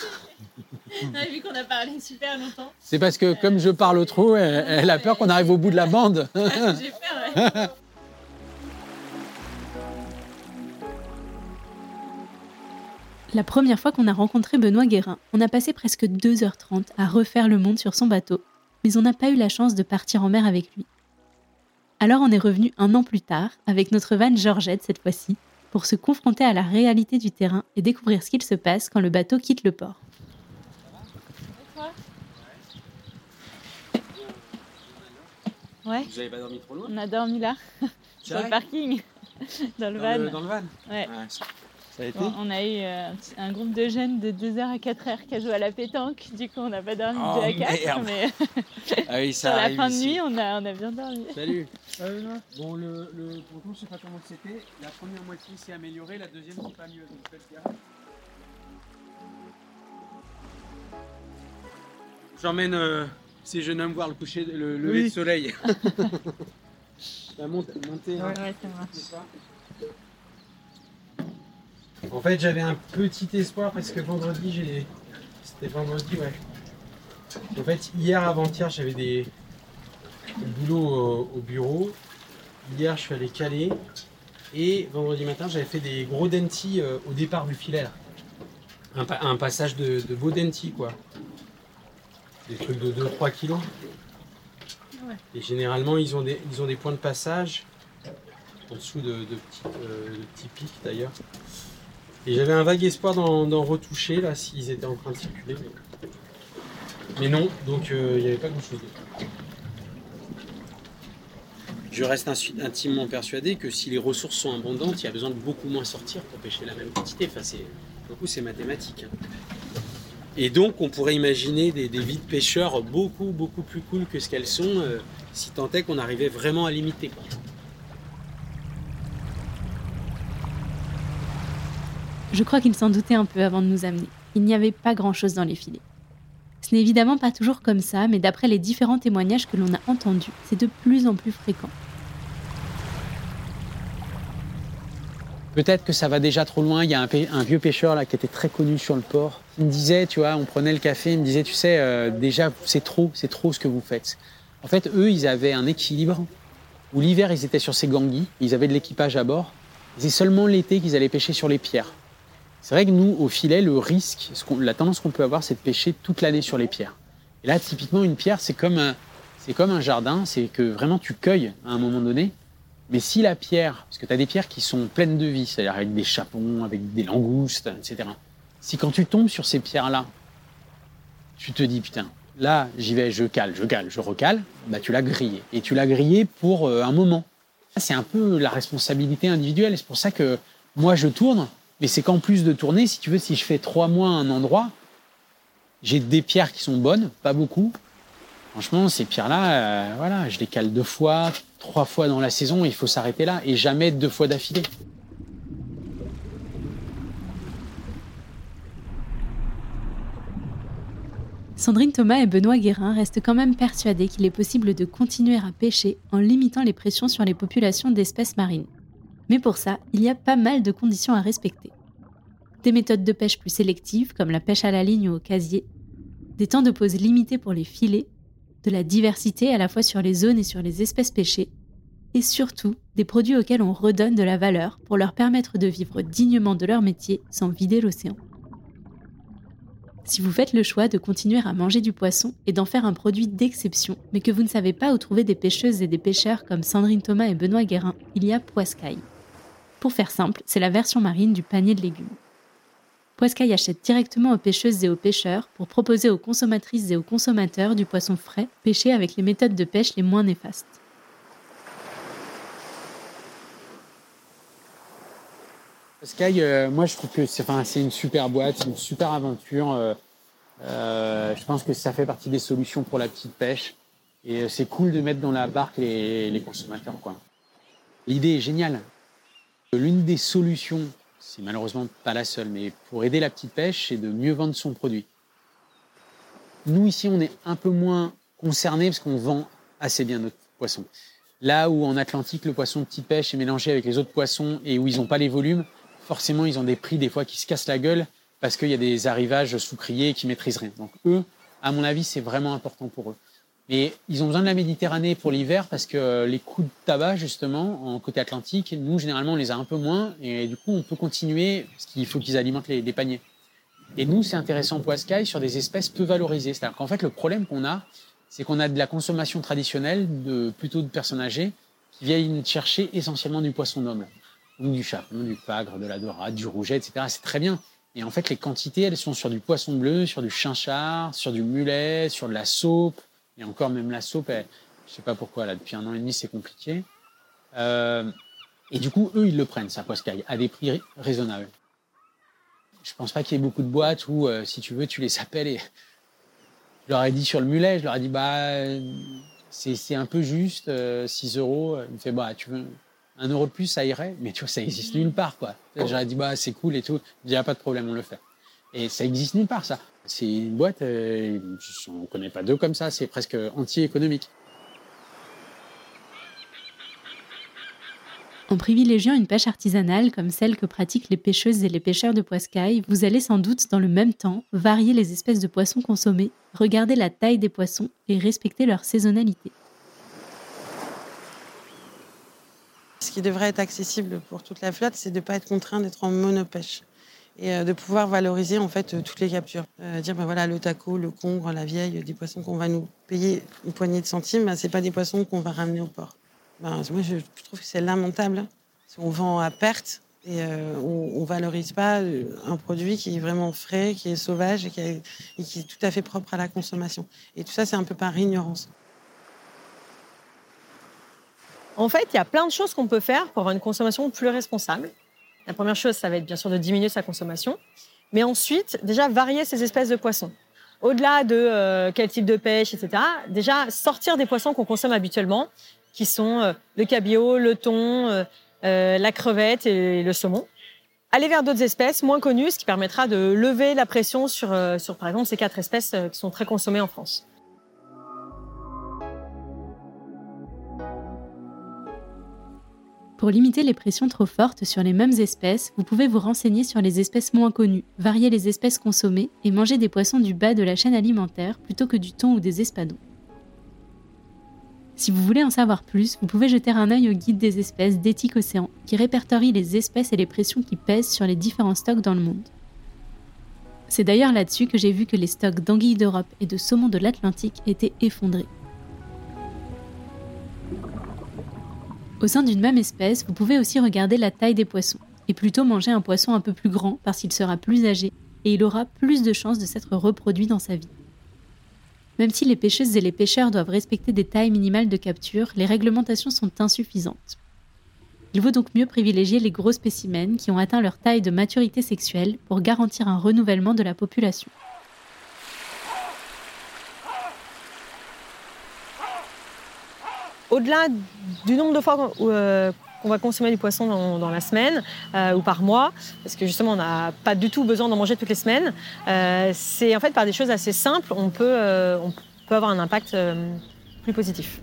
vu qu'on a parlé super longtemps. C'est parce que comme je parle trop, elle, elle a peur qu'on arrive au bout de la bande. J'ai peur, ouais. La première fois qu'on a rencontré Benoît Guérin, on a passé presque 2h30 à refaire le monde sur son bateau, mais on n'a pas eu la chance de partir en mer avec lui. Alors on est revenu un an plus tard, avec notre vanne Georgette cette fois-ci, pour se confronter à la réalité du terrain et découvrir ce qu'il se passe quand le bateau quitte le port. Ouais. Vous avez pas dormi trop loin On a dormi là, sur le parking, dans le dans van. Le, dans le van Ouais. Ça a été Bon, on a eu euh, un, groupe de jeunes de 2h à 4h qui a joué à la pétanque. Du coup, on n'a pas dormi Oh, de 2 à 4. merde. Mais Ah oui, ça sur la fin de nuit, on a, on a bien dormi. Salut. Bon, le, le ponton, je sais pas comment c'était. La première moitié s'est améliorée, la deuxième, c'est pas mieux. Donc, faites gaffe. J'emmène euh, ces jeunes hommes voir le coucher, le lever Oui. de soleil. La monte- montée, hein. Ouais, ça marche. En fait, j'avais un petit espoir parce que vendredi, j'ai. C'était vendredi, ouais. En fait, hier, avant-hier, j'avais des du boulot au, au bureau. Hier, je suis allé caler. Et vendredi matin, j'avais fait des gros dentis euh, au départ du filet. Là. Un, pa- un passage de, de beaux dentis, quoi. Des trucs de 2-3 kilos. Ouais. Et généralement, ils ont des, ils ont des points de passage en dessous de, de petits, euh, de petits pics d'ailleurs. Et j'avais un vague espoir d'en retoucher là s'ils étaient en train de circuler. Mais, non, donc euh, il n'y avait pas grand chose d'autre. Je reste intimement persuadé que si les ressources sont abondantes, il y a besoin de beaucoup moins sortir pour pêcher la même quantité. Enfin, c'est, pour le coup, c'est mathématique. hein. Et donc, on pourrait imaginer des, des vies de pêcheurs beaucoup, beaucoup plus cool que ce qu'elles sont, euh, si tant est qu'on arrivait vraiment à limiter. quoi. Je crois qu'il s'en doutait un peu avant de nous amener. Il n'y avait pas grand-chose dans les filets. Ce n'est évidemment pas toujours comme ça, mais d'après les différents témoignages que l'on a entendus, c'est de plus en plus fréquent. Peut-être que ça va déjà trop loin. Il y a un, vieux pêcheur là qui était très connu sur le port. Il me disait, tu vois, on prenait le café, il me disait, tu sais, euh, déjà c'est trop, c'est trop ce que vous faites. En fait, eux, ils avaient un équilibre où l'hiver ils étaient sur ces ganguis, ils avaient de l'équipage à bord. C'est seulement l'été qu'ils allaient pêcher sur les pierres. C'est vrai que nous, au filet, le risque, la tendance qu'on peut avoir, c'est de pêcher toute l'année sur les pierres. Et là, typiquement, une pierre, c'est comme un, c'est comme un jardin, c'est que vraiment tu cueilles à un moment donné. Mais si la pierre, parce que tu as des pierres qui sont pleines de vie, c'est-à-dire avec des chapons, avec des langoustes, etc. Si quand tu tombes sur ces pierres-là, tu te dis, putain, là, j'y vais, je cale, je cale, je recale, bah tu l'as grillé. Et tu l'as grillé pour euh, un moment. C'est un peu la responsabilité individuelle. C'est pour ça que moi, je tourne, mais c'est qu'en plus de tourner, si tu veux, si je fais trois mois à un endroit, j'ai des pierres qui sont bonnes, pas beaucoup. Franchement, ces pierres-là, euh, voilà, je les cale deux fois, trois fois dans la saison, il faut s'arrêter là, et jamais deux fois d'affilée. Sandrine Thomas et Benoît Guérin restent quand même persuadés qu'il est possible de continuer à pêcher en limitant les pressions sur les populations d'espèces marines. Mais pour ça, il y a pas mal de conditions à respecter. Des méthodes de pêche plus sélectives, comme la pêche à la ligne ou au casier, des temps de pause limités pour les filets, de la diversité à la fois sur les zones et sur les espèces pêchées, et surtout des produits auxquels on redonne de la valeur pour leur permettre de vivre dignement de leur métier sans vider l'océan. Si vous faites le choix de continuer à manger du poisson et d'en faire un produit d'exception, mais que vous ne savez pas où trouver des pêcheuses et des pêcheurs comme Sandrine Thomas et Benoît Guérin, il y a Poiscaille. Pour faire simple, c'est la version marine du panier de légumes. Poiscaille achète directement aux pêcheuses et aux pêcheurs pour proposer aux consommatrices et aux consommateurs du poisson frais, pêché avec les méthodes de pêche les moins néfastes. Sky, euh, moi je trouve que c'est une super boîte, une super aventure. Euh, euh, je pense que ça fait partie des solutions pour la petite pêche. Et c'est cool de mettre dans la barque les, consommateurs. L'idée est géniale. L'une des solutions, c'est malheureusement pas la seule, mais pour aider la petite pêche, c'est de mieux vendre son produit. Nous ici, on est un peu moins concernés parce qu'on vend assez bien notre poisson. Là où en Atlantique, le poisson de petite pêche est mélangé avec les autres poissons et où ils n'ont pas les volumes, forcément, ils ont des prix des fois qui se cassent la gueule parce qu'il y a des arrivages sucriers qui maîtrisent rien. Donc eux, à mon avis, c'est vraiment important pour eux. Mais ils ont besoin de la Méditerranée pour l'hiver parce que les coûts de tabac, justement, en côté atlantique, nous, généralement, on les a un peu moins. Et du coup, on peut continuer parce qu'il faut qu'ils alimentent les, paniers. Et nous, c'est intéressant pour Sky sur des espèces peu valorisées. C'est-à-dire qu'en fait, le problème qu'on a, c'est qu'on a de la consommation traditionnelle de plutôt de personnes âgées qui viennent chercher essentiellement du poisson noble du chapon, du pagre, de la dorade, du rouget, etc. C'est très bien. Et en fait, les quantités, elles sont sur du poisson bleu, sur du chinchard, sur du mulet, sur de la soupe. Et encore, même la soupe, je je sais pas pourquoi, là, depuis un an et demi, c'est compliqué. Euh, et du coup, eux, ils le prennent, ça, poiscaille, à des prix raisonnables. Je pense pas qu'il y ait beaucoup de boîtes où, euh, si tu veux, tu les appelles et je leur ai dit sur le mulet, je leur ai dit, bah, c'est un peu juste, 6 euh, euros. Il me fait, bah, tu veux, un euro de plus, ça irait, mais tu vois, ça existe nulle part, quoi. J'aurais dit, bah, c'est cool et tout. Il n'y a pas de problème, on le fait. Et ça existe nulle part, ça. C'est une boîte, euh, on ne connaît pas deux comme ça, c'est presque anti-économique. En privilégiant une pêche artisanale comme celle que pratiquent les pêcheuses et les pêcheurs de poiscaille, vous allez sans doute dans le même temps varier les espèces de poissons consommés, regarder la taille des poissons et respecter leur saisonnalité. Ce qui devrait être accessible pour toute la flotte, c'est de ne pas être contraint d'être en monopêche et euh, de pouvoir valoriser en fait euh, toutes les captures. Euh, dire ben voilà le taco, le congre, la vieille, des poissons qu'on va nous payer une poignée de centimes, ben, c'est pas des poissons qu'on va ramener au port. Ben, moi je, trouve que c'est lamentable. On vend à perte et on, ne valorise pas un produit qui est vraiment frais, qui est sauvage et qui, et qui est tout à fait propre à la consommation. Et tout ça c'est un peu par ignorance. En fait, il y a plein de choses qu'on peut faire pour avoir une consommation plus responsable. La première chose, ça va être bien sûr de diminuer sa consommation, mais ensuite, déjà varier ses espèces de poissons. Au-delà de euh, quel type de pêche, etc., déjà sortir des poissons qu'on consomme habituellement, qui sont euh, le cabillaud, le thon, euh, la crevette et le saumon. Aller vers d'autres espèces moins connues, ce qui permettra de lever la pression sur, sur par exemple, ces quatre espèces qui sont très consommées en France. Pour limiter les pressions trop fortes sur les mêmes espèces, vous pouvez vous renseigner sur les espèces moins connues, varier les espèces consommées et manger des poissons du bas de la chaîne alimentaire plutôt que du thon ou des espadons. Si vous voulez en savoir plus, vous pouvez jeter un œil au guide des espèces d'Éthique Océan qui répertorie les espèces et les pressions qui pèsent sur les différents stocks dans le monde. C'est d'ailleurs là-dessus que j'ai vu que les stocks d'anguilles d'Europe et de saumon de l'Atlantique étaient effondrés. Au sein d'une même espèce, vous pouvez aussi regarder la taille des poissons, et plutôt manger un poisson un peu plus grand parce qu'il sera plus âgé et il aura plus de chances de s'être reproduit dans sa vie. Même si les pêcheuses et les pêcheurs doivent respecter des tailles minimales de capture, les réglementations sont insuffisantes. Il vaut donc mieux privilégier les gros spécimens qui ont atteint leur taille de maturité sexuelle pour garantir un renouvellement de la population. Au-delà du nombre de fois euh, qu'on va consommer du poisson dans, la semaine euh, ou par mois, parce que justement on n'a pas du tout besoin d'en manger toutes les semaines, euh, c'est en fait par des choses assez simples, on peut avoir un impact plus positif.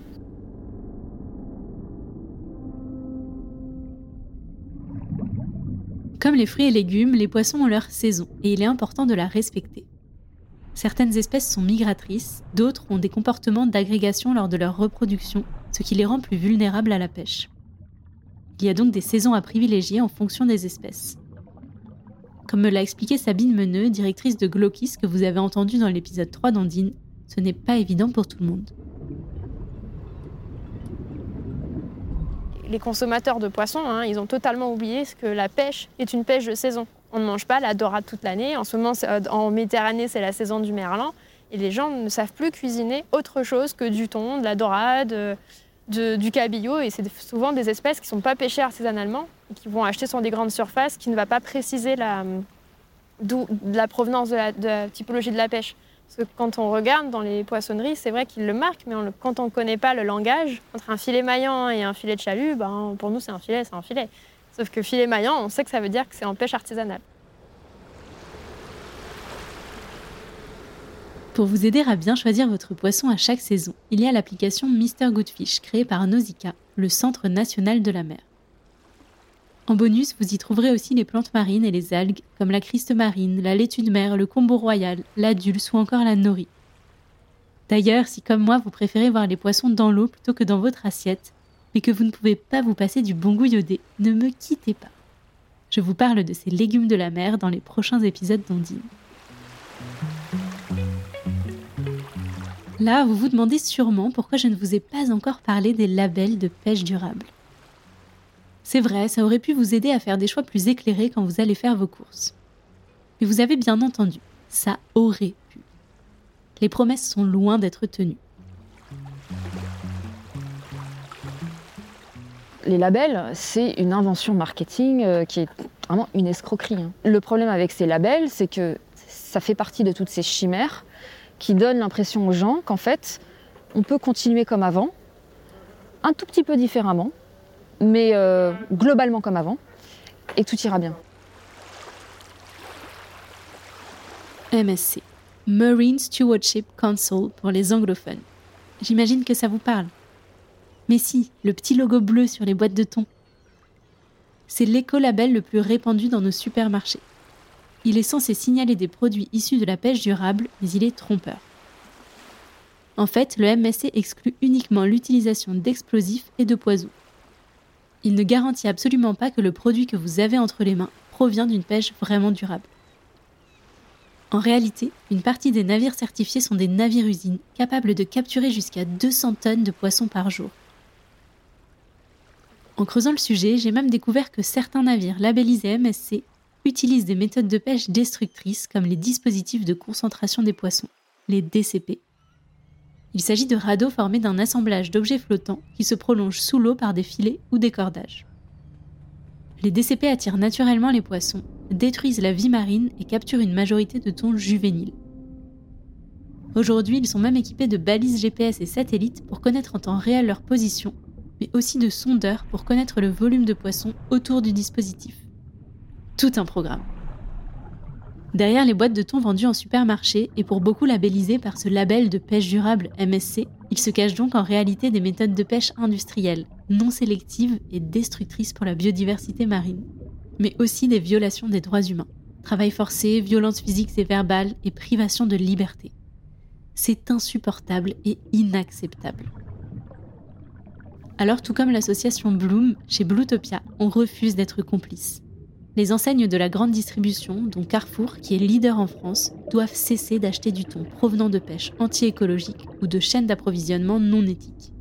Comme les fruits et légumes, les poissons ont leur saison et il est important de la respecter. Certaines espèces sont migratrices, d'autres ont des comportements d'agrégation lors de leur reproduction ce qui les rend plus vulnérables à la pêche. Il y a donc des saisons à privilégier en fonction des espèces. Comme me l'a expliqué Sabine Meneux, directrice de Glokis que vous avez entendu dans l'épisode 3 d'Andine, ce n'est pas évident pour tout le monde. Les consommateurs de poissons, hein, ils ont totalement oublié que la pêche est une pêche de saison. On ne mange pas la dorade toute l'année. En ce moment, euh, en Méditerranée, c'est la saison du merlan. Et les gens ne savent plus cuisiner autre chose que du thon, de la dorade, euh, du cabillaud. Et c'est souvent des espèces qui ne sont pas pêchées artisanalement qui vont acheter sur des grandes surfaces, qui ne va pas préciser la, la provenance de la, typologie de la pêche. Parce que quand on regarde dans les poissonneries, c'est vrai qu'ils le marquent, mais quand on ne connaît pas le langage, entre un filet maillant et un filet de chalut, ben, pour nous c'est un filet, c'est un filet. Sauf que filet maillant, on sait que ça veut dire que c'est en pêche artisanale. Pour vous aider à bien choisir votre poisson à chaque saison, il y a l'application Mr Goodfish créée par Nausicaa, le Centre national de la mer. En bonus, vous y trouverez aussi les plantes marines et les algues, comme la criste marine, la laitue de mer, le combo royal, la dulce ou encore la nori. D'ailleurs, si comme moi vous préférez voir les poissons dans l'eau plutôt que dans votre assiette, mais que vous ne pouvez pas vous passer du bon goût iodé, ne me quittez pas. Je vous parle de ces légumes de la mer dans les prochains épisodes d'Ondine. Là, vous vous demandez sûrement pourquoi je ne vous ai pas encore parlé des labels de pêche durable. C'est vrai, ça aurait pu vous aider à faire des choix plus éclairés quand vous allez faire vos courses. Mais vous avez bien entendu, ça aurait pu. Les promesses sont loin d'être tenues. Les labels, c'est une invention marketing euh, qui est vraiment une escroquerie. hein. Le problème avec ces labels, c'est que ça fait partie de toutes ces chimères qui donnent l'impression aux gens qu'en fait, on peut continuer comme avant, un tout petit peu différemment, mais euh, globalement comme avant, et tout ira bien. MSC, Marine Stewardship Council pour les anglophones. J'imagine que ça vous parle. Mais si, le petit logo bleu sur les boîtes de thon. C'est l'écolabel le plus répandu dans nos supermarchés. Il est censé signaler des produits issus de la pêche durable, mais il est trompeur. En fait, le MSC exclut uniquement l'utilisation d'explosifs et de poisons. Il ne garantit absolument pas que le produit que vous avez entre les mains provient d'une pêche vraiment durable. En réalité, une partie des navires certifiés sont des navires-usines capables de capturer jusqu'à 200 tonnes de poissons par jour. En creusant le sujet, j'ai même découvert que certains navires labellisés MSC utilisent des méthodes de pêche destructrices comme les dispositifs de concentration des poissons, les DCP. Il s'agit de radeaux formés d'un assemblage d'objets flottants qui se prolongent sous l'eau par des filets ou des cordages. Les DCP attirent naturellement les poissons, détruisent la vie marine et capturent une majorité de thons juvéniles. Aujourd'hui, ils sont même équipés de balises GPS et satellites pour connaître en temps réel leur position, mais aussi de sondeurs pour connaître le volume de poissons autour du dispositif. Tout un programme. Derrière les boîtes de thon vendues en supermarché et pour beaucoup labellisées par ce label de pêche durable MSC, il se cache donc en réalité des méthodes de pêche industrielles, non sélectives et destructrices pour la biodiversité marine, mais aussi des violations des droits humains, travail forcé, violences physiques et verbales et privation de liberté. C'est insupportable et inacceptable. Alors tout comme l'association Bloom, chez Bluetopia, on refuse d'être complice. Les enseignes de la grande distribution, dont Carrefour, qui est leader en France, doivent cesser d'acheter du thon provenant de pêche anti-écologique ou de chaînes d'approvisionnement non éthiques.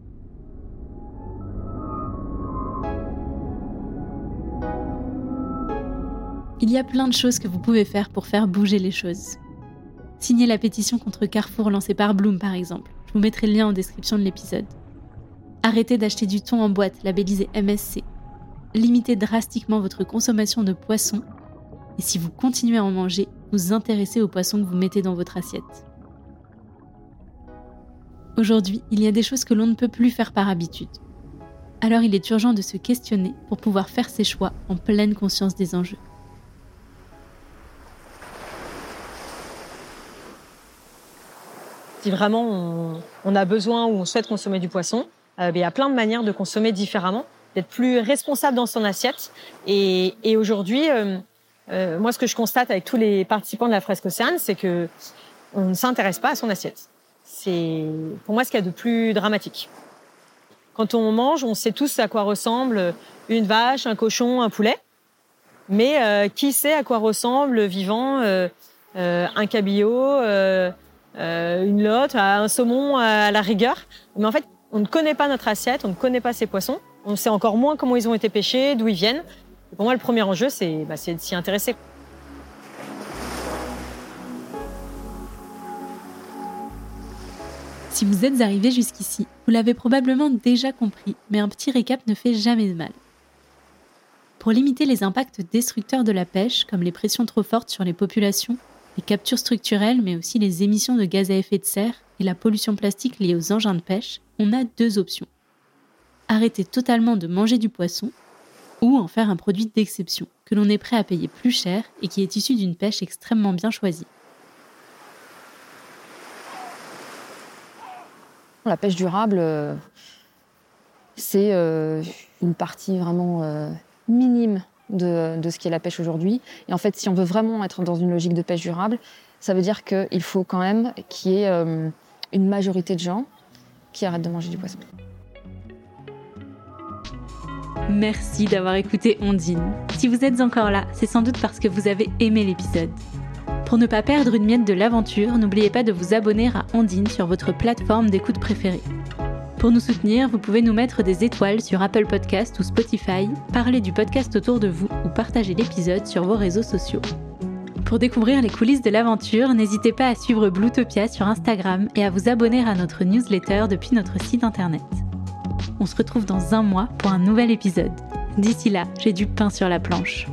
Il y a plein de choses que vous pouvez faire pour faire bouger les choses. Signez la pétition contre Carrefour lancée par Bloom par exemple. Je vous mettrai le lien en description de l'épisode. Arrêtez d'acheter du thon en boîte labellisé MSC. Limitez drastiquement votre consommation de poissons. Et si vous continuez à en manger, vous intéressez aux poissons que vous mettez dans votre assiette. Aujourd'hui, il y a des choses que l'on ne peut plus faire par habitude. Alors il est urgent de se questionner pour pouvoir faire ses choix en pleine conscience des enjeux. Si vraiment on, on a besoin ou on souhaite consommer du poisson, euh, ben, il y a plein de manières de consommer différemment, d'être plus responsable dans son assiette. Et, et aujourd'hui, euh, euh, moi, ce que je constate avec tous les participants de la fresque océane, c'est que on ne s'intéresse pas à son assiette. C'est pour moi ce qu'il y a de plus dramatique. Quand on mange, on sait tous à quoi ressemble une vache, un cochon, un poulet. Mais euh, qui sait à quoi ressemble vivant euh, euh, un cabillaud, une lotte, un saumon à la rigueur Mais en fait, on ne connaît pas notre assiette, on ne connaît pas ces poissons. On sait encore moins comment ils ont été pêchés, d'où ils viennent. Pour moi, le premier enjeu, c'est bah, de s'y intéresser. Si vous êtes arrivé jusqu'ici, vous l'avez probablement déjà compris, mais un petit récap ne fait jamais de mal. Pour limiter les impacts destructeurs de la pêche, comme les pressions trop fortes sur les populations, les captures structurelles, mais aussi les émissions de gaz à effet de serre et la pollution plastique liée aux engins de pêche, on a deux options. Arrêter totalement de manger du poisson ou en faire un produit d'exception, que l'on est prêt à payer plus cher et qui est issu d'une pêche extrêmement bien choisie. La pêche durable, euh, c'est euh, une partie vraiment euh, minime de, de ce qu'est la pêche aujourd'hui. Et en fait, si on veut vraiment être dans une logique de pêche durable, ça veut dire qu'il faut quand même qu'il y ait une majorité de gens qui arrêtent de manger du poisson. Merci d'avoir écouté Ondine. Si vous êtes encore là, c'est sans doute parce que vous avez aimé l'épisode. Pour ne pas perdre une miette de l'aventure, n'oubliez pas de vous abonner à Ondine sur votre plateforme d'écoute préférée. Pour nous soutenir, vous pouvez nous mettre des étoiles sur Apple Podcast ou Spotify, parler du podcast autour de vous ou partager l'épisode sur vos réseaux sociaux. Pour découvrir les coulisses de l'aventure, n'hésitez pas à suivre Bluetopia sur Instagram et à vous abonner à notre newsletter depuis notre site internet. On se retrouve dans un mois pour un nouvel épisode. D'ici là, j'ai du pain sur la planche.